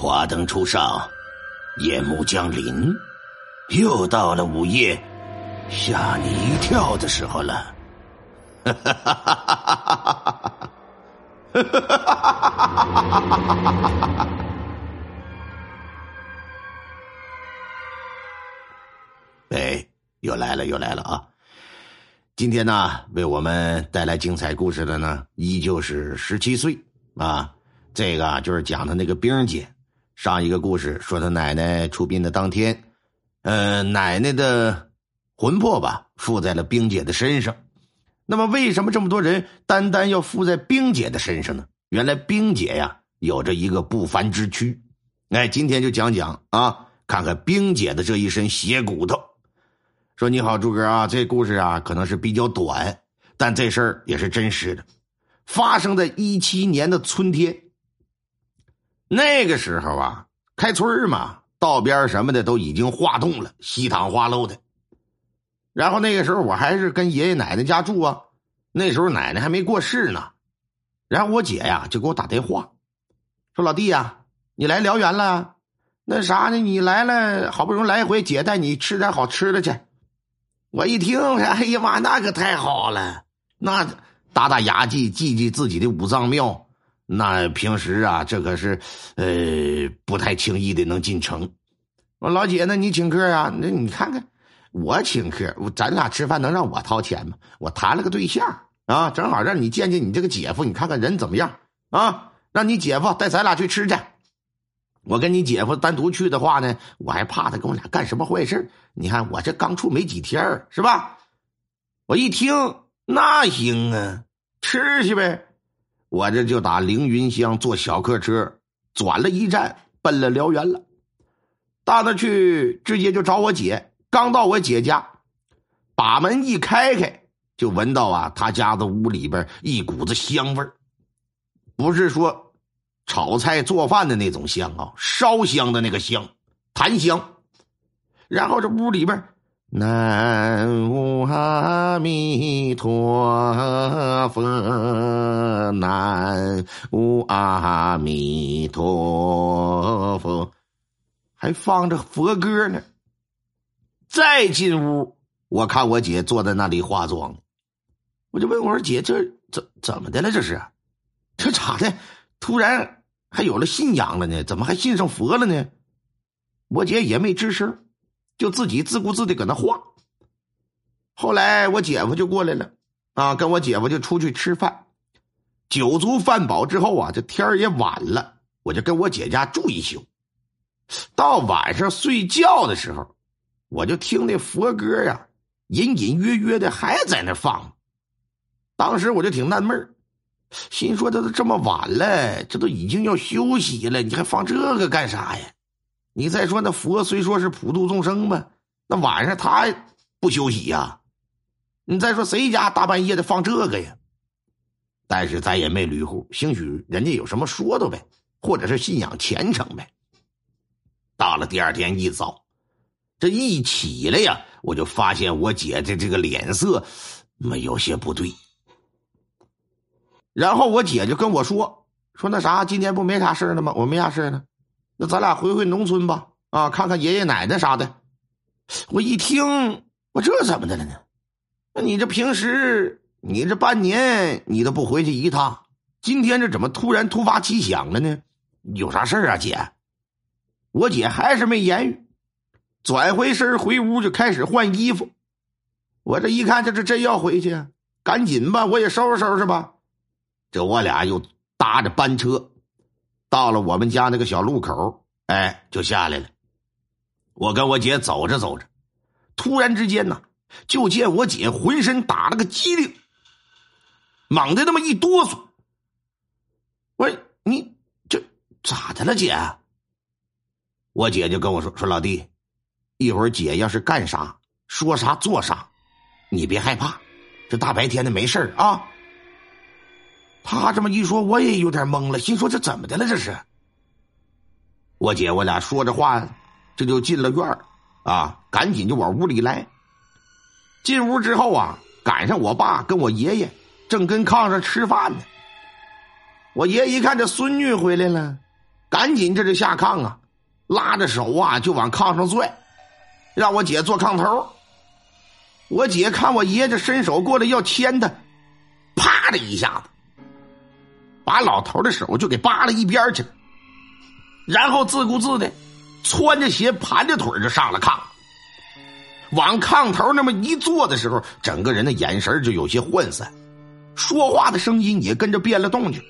华灯初上，夜幕降临，又到了午夜吓你一跳的时候了。哈哈哈哈哈哈！哎，又来了，又来了啊！今天呢，为我们带来精彩故事的呢，依旧是十七岁啊。这个就是讲的那个冰姐。上一个故事说，他奶奶出殡的当天，呃，奶奶的魂魄吧附在了冰姐的身上。那么，为什么这么多人单单要附在冰姐的身上呢？原来冰姐呀有着一个不凡之躯。哎，今天就讲讲啊，看看冰姐的这一身血骨头。说你好，朱哥啊，这故事啊可能是比较短，但这事儿也是真实的，发生在一七年的春天。那个时候啊，开春嘛，道边什么的都已经化冻了，稀汤化漏的。然后那个时候我还是跟爷爷奶奶家住啊，那时候奶奶还没过世呢。然后我姐呀就给我打电话，说：“老弟呀，你来辽源了？那啥呢？你来了，好不容易来一回，姐带你吃点好吃的去。”我一听，哎呀妈，那可太好了！那打打牙祭，祭祭自己的五脏庙。那平时啊，这可是，呃，不太轻易的能进城。我老姐，那你请客啊？那你看看，我请客，咱俩吃饭能让我掏钱吗？我谈了个对象啊，正好让你见见你这个姐夫，你看看人怎么样啊？让你姐夫带咱俩去吃去。我跟你姐夫单独去的话呢，我还怕他跟我俩干什么坏事你看我这刚处没几天是吧？我一听，那行啊，吃去呗。我这就打凌云乡坐小客车，转了一站，奔了辽源了。到那去，直接就找我姐。刚到我姐家，把门一开开，就闻到啊，他家的屋里边一股子香味不是说炒菜做饭的那种香啊，烧香的那个香，檀香。然后这屋里边。南无阿弥陀佛，南无阿弥陀佛，还放着佛歌呢。再进屋，我看我姐坐在那里化妆，我就问我说：“姐，这怎怎么的了？这是，这咋的？突然还有了信仰了呢？怎么还信上佛了呢？”我姐也没吱声。就自己自顾自的搁那画。后来我姐夫就过来了，啊，跟我姐夫就出去吃饭，酒足饭饱之后啊，这天也晚了，我就跟我姐家住一宿。到晚上睡觉的时候，我就听那佛歌呀，隐隐约约的还在那放。当时我就挺纳闷心说这都这么晚了，这都已经要休息了，你还放这个干啥呀？你再说那佛虽说是普度众生吧，那晚上他不休息呀？你再说谁家大半夜的放这个呀？但是咱也没捋乎，兴许人家有什么说道呗，或者是信仰虔诚呗。到了第二天一早，这一起来呀，我就发现我姐的这个脸色没有些不对。然后我姐就跟我说：“说那啥，今天不没啥事了吗？我没啥事呢。”那咱俩回回农村吧，啊，看看爷爷奶奶啥的。我一听，我这怎么的了呢？那你这平时，你这半年你都不回去一趟，今天这怎么突然突发奇想了呢？有啥事啊，姐？我姐还是没言语，转回身回屋就开始换衣服。我这一看，这是真要回去，赶紧吧，我也收拾收拾吧。这我俩又搭着班车。到了我们家那个小路口，哎，就下来了。我跟我姐走着走着，突然之间呢，就见我姐浑身打了个激灵，猛的那么一哆嗦。喂：“你这咋的了，姐？”我姐就跟我说：“说老弟，一会儿姐要是干啥、说啥、做啥，你别害怕，这大白天的没事啊。”他这么一说，我也有点懵了，心说这怎么的了？这是我姐，我俩说着话，这就进了院啊，赶紧就往屋里来。进屋之后啊，赶上我爸跟我爷爷正跟炕上吃饭呢。我爷一看这孙女回来了，赶紧这就下炕啊，拉着手啊就往炕上拽，让我姐坐炕头。我姐看我爷这伸手过来要牵她，啪的一下子，把老头的手就给扒了一边去了，然后自顾自的穿着鞋盘着腿就上了炕，往炕头那么一坐的时候，整个人的眼神就有些涣散，说话的声音也跟着变了动静。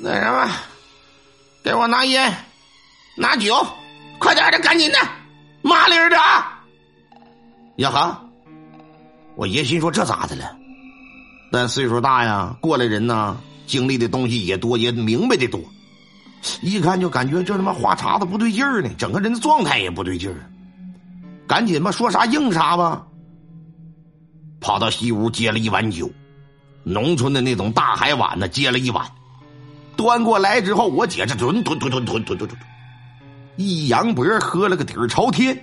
那什么，给我拿烟，拿酒，快点的，赶紧的，麻利的啊！呀哈！我爷心说这咋的了？但岁数大呀，过来人呐，经历的东西也多，也明白的多。一看就感觉这他妈话茬子不对劲儿呢，整个人的状态也不对劲儿。赶紧吧，说啥应啥吧。跑到西屋接了一碗酒，农村的那种大海碗呢，接了一碗，端过来之后，我姐这吞吞吞吞吞吞吞吞，一扬脖喝了个底儿朝天。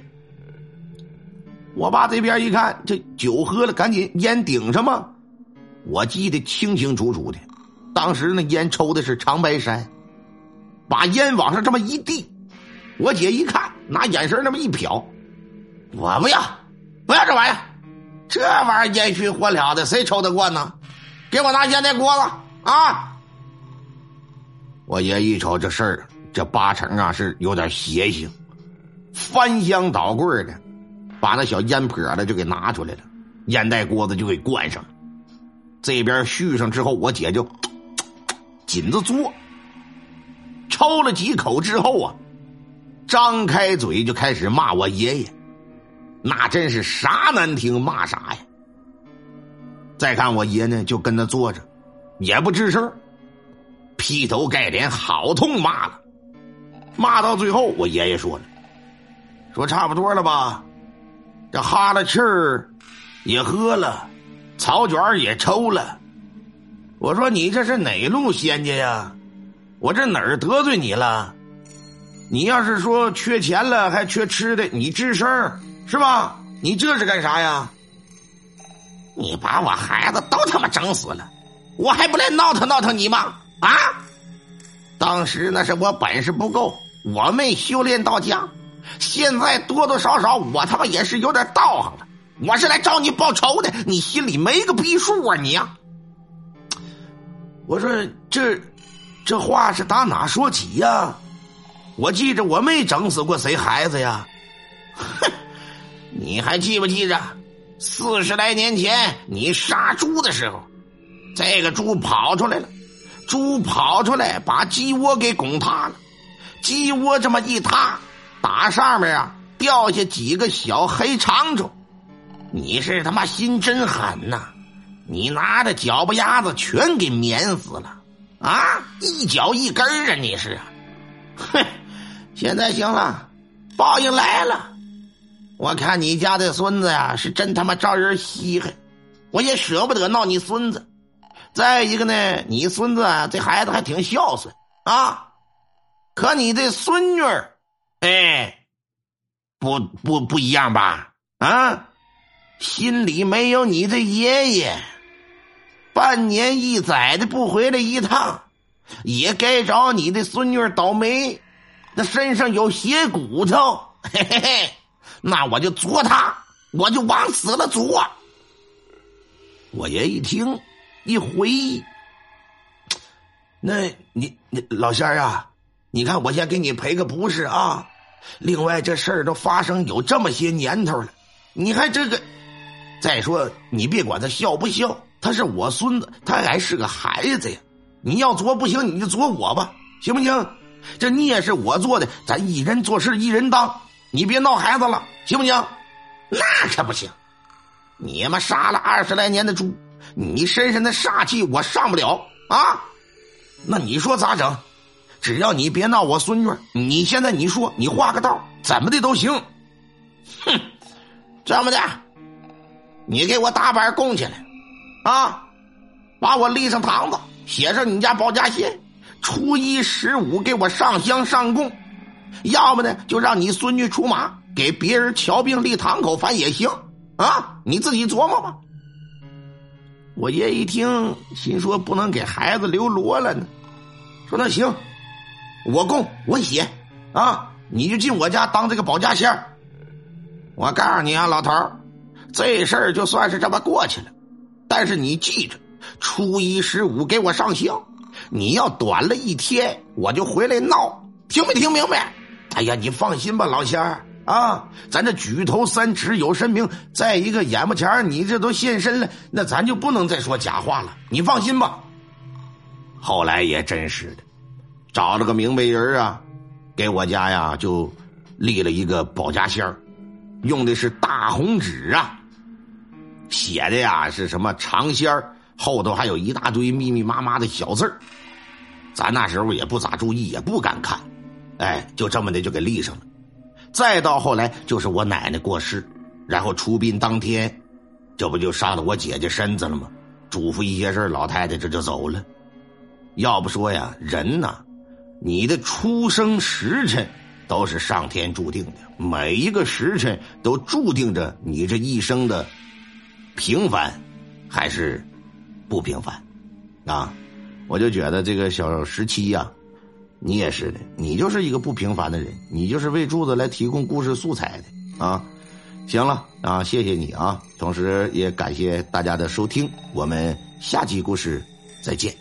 我爸这边一看，这酒喝了，赶紧烟顶上嘛。我记得清清楚楚的，当时那烟抽的是长白山，把烟往上这么一递，我姐一看，拿眼神那么一瞟，我不要，不要这玩意儿，这玩意儿烟熏火燎的，谁抽得惯呢？给我拿烟袋锅子啊！我爷一瞅这事儿，这八成啊是有点邪性，翻箱倒柜的。把那小烟坡子就给拿出来了，烟袋锅子就给关上了。这边续上之后，我姐就紧着嘬，抽了几口之后啊，张开嘴就开始骂我爷爷，那真是啥难听骂啥呀。再看我爷呢，就跟那坐着，也不吱声，劈头盖脸好痛骂了。骂到最后，我爷爷说了：“说差不多了吧。”这哈了气儿也喝了，草卷也抽了。我说你这是哪路仙家呀？我这哪儿得罪你了？你要是说缺钱了还缺吃的，你吱声是吧？你这是干啥呀？你把我孩子都他妈整死了，我还不来闹腾闹腾你吗？啊！当时那是我本事不够，我没修炼到家。现在多多少少，我他妈也是有点道行了。我是来找你报仇的，你心里没个逼数啊！你呀，我说这这话是打哪说起呀？我记着我没整死过谁孩子呀。哼，你还记不记着四十来年前你杀猪的时候，这个猪跑出来了，猪跑出来把鸡窝给拱塌了，鸡窝这么一塌。打上面啊，掉下几个小黑长虫，你是他妈心真狠呐！你拿着脚巴丫子全给碾死了啊！一脚一根啊！你是，哼！现在行了，报应来了。我看你家的孙子呀，是真他妈招人稀罕，我也舍不得闹你孙子。再一个呢，你孙子啊，这孩子还挺孝顺啊，可你这孙女儿。哎，不不不一样吧？啊，心里没有你的爷爷，半年一载的不回来一趟，也该找你的孙女倒霉。那身上有血骨头，嘿嘿嘿，那我就啄他，我就往死了啄。我爷一听，一回忆，那你你老仙儿啊？你看，我先给你赔个不是啊。另外，这事儿都发生有这么些年头了，你还这个？再说，你别管他孝不孝，他是我孙子，他还是个孩子呀。你要作不行，你就作我吧，行不行？这孽是我做的，咱一人做事一人当，你别闹孩子了，行不行？那可不行！你妈杀了二十来年的猪，你身上的煞气我上不了啊！那你说咋整？只要你别闹我孙女，你现在你说你画个道，怎么的都行。哼，这么的，你给我打板供起来，啊，把我立上堂子，写上你家保家仙，初一十五给我上香上供，要么呢就让你孙女出马给别人瞧病立堂口，反正也行啊，你自己琢磨吧。我爷一听，心说不能给孩子留罗了呢，说那行。我供我写啊，你就进我家当这个保家仙。我告诉你啊，老头，这事儿就算是这么过去了。但是你记着，初一十五给我上香。你要短了一天，我就回来闹，听没听明白？哎呀，你放心吧，老仙儿啊，咱这举头三尺有神明。再一个，眼巴前你这都现身了，那咱就不能再说假话了。你放心吧。后来也真是的，找了个明白人啊，给我家呀就立了一个保家仙儿。用的是大红纸啊，写的呀是什么长仙儿，后头还有一大堆密密麻麻的小字儿。咱那时候也不咋注意，也不敢看，哎，就这么的就给立上了。再到后来，就是我奶奶过世，然后出殡当天，这不就杀了我姐姐身子了吗？嘱咐一些事老太太这就走了。要不说呀，人呐，你的出生时辰。都是上天注定的，每一个时辰都注定着你这一生的平凡还是不平凡啊！我就觉得这个小十七呀，你也是的，你就是一个不平凡的人，你就是为柱子来提供故事素材的啊！行了啊，谢谢你啊，同时也感谢大家的收听，我们下集故事再见。